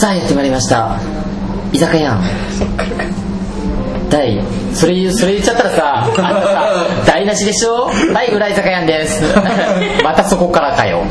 さあやってまいりました。居酒屋。第それ言うそれ言っちゃったらさあんたさ台無しでしょ？はい裏居酒屋です。またそこからかよ。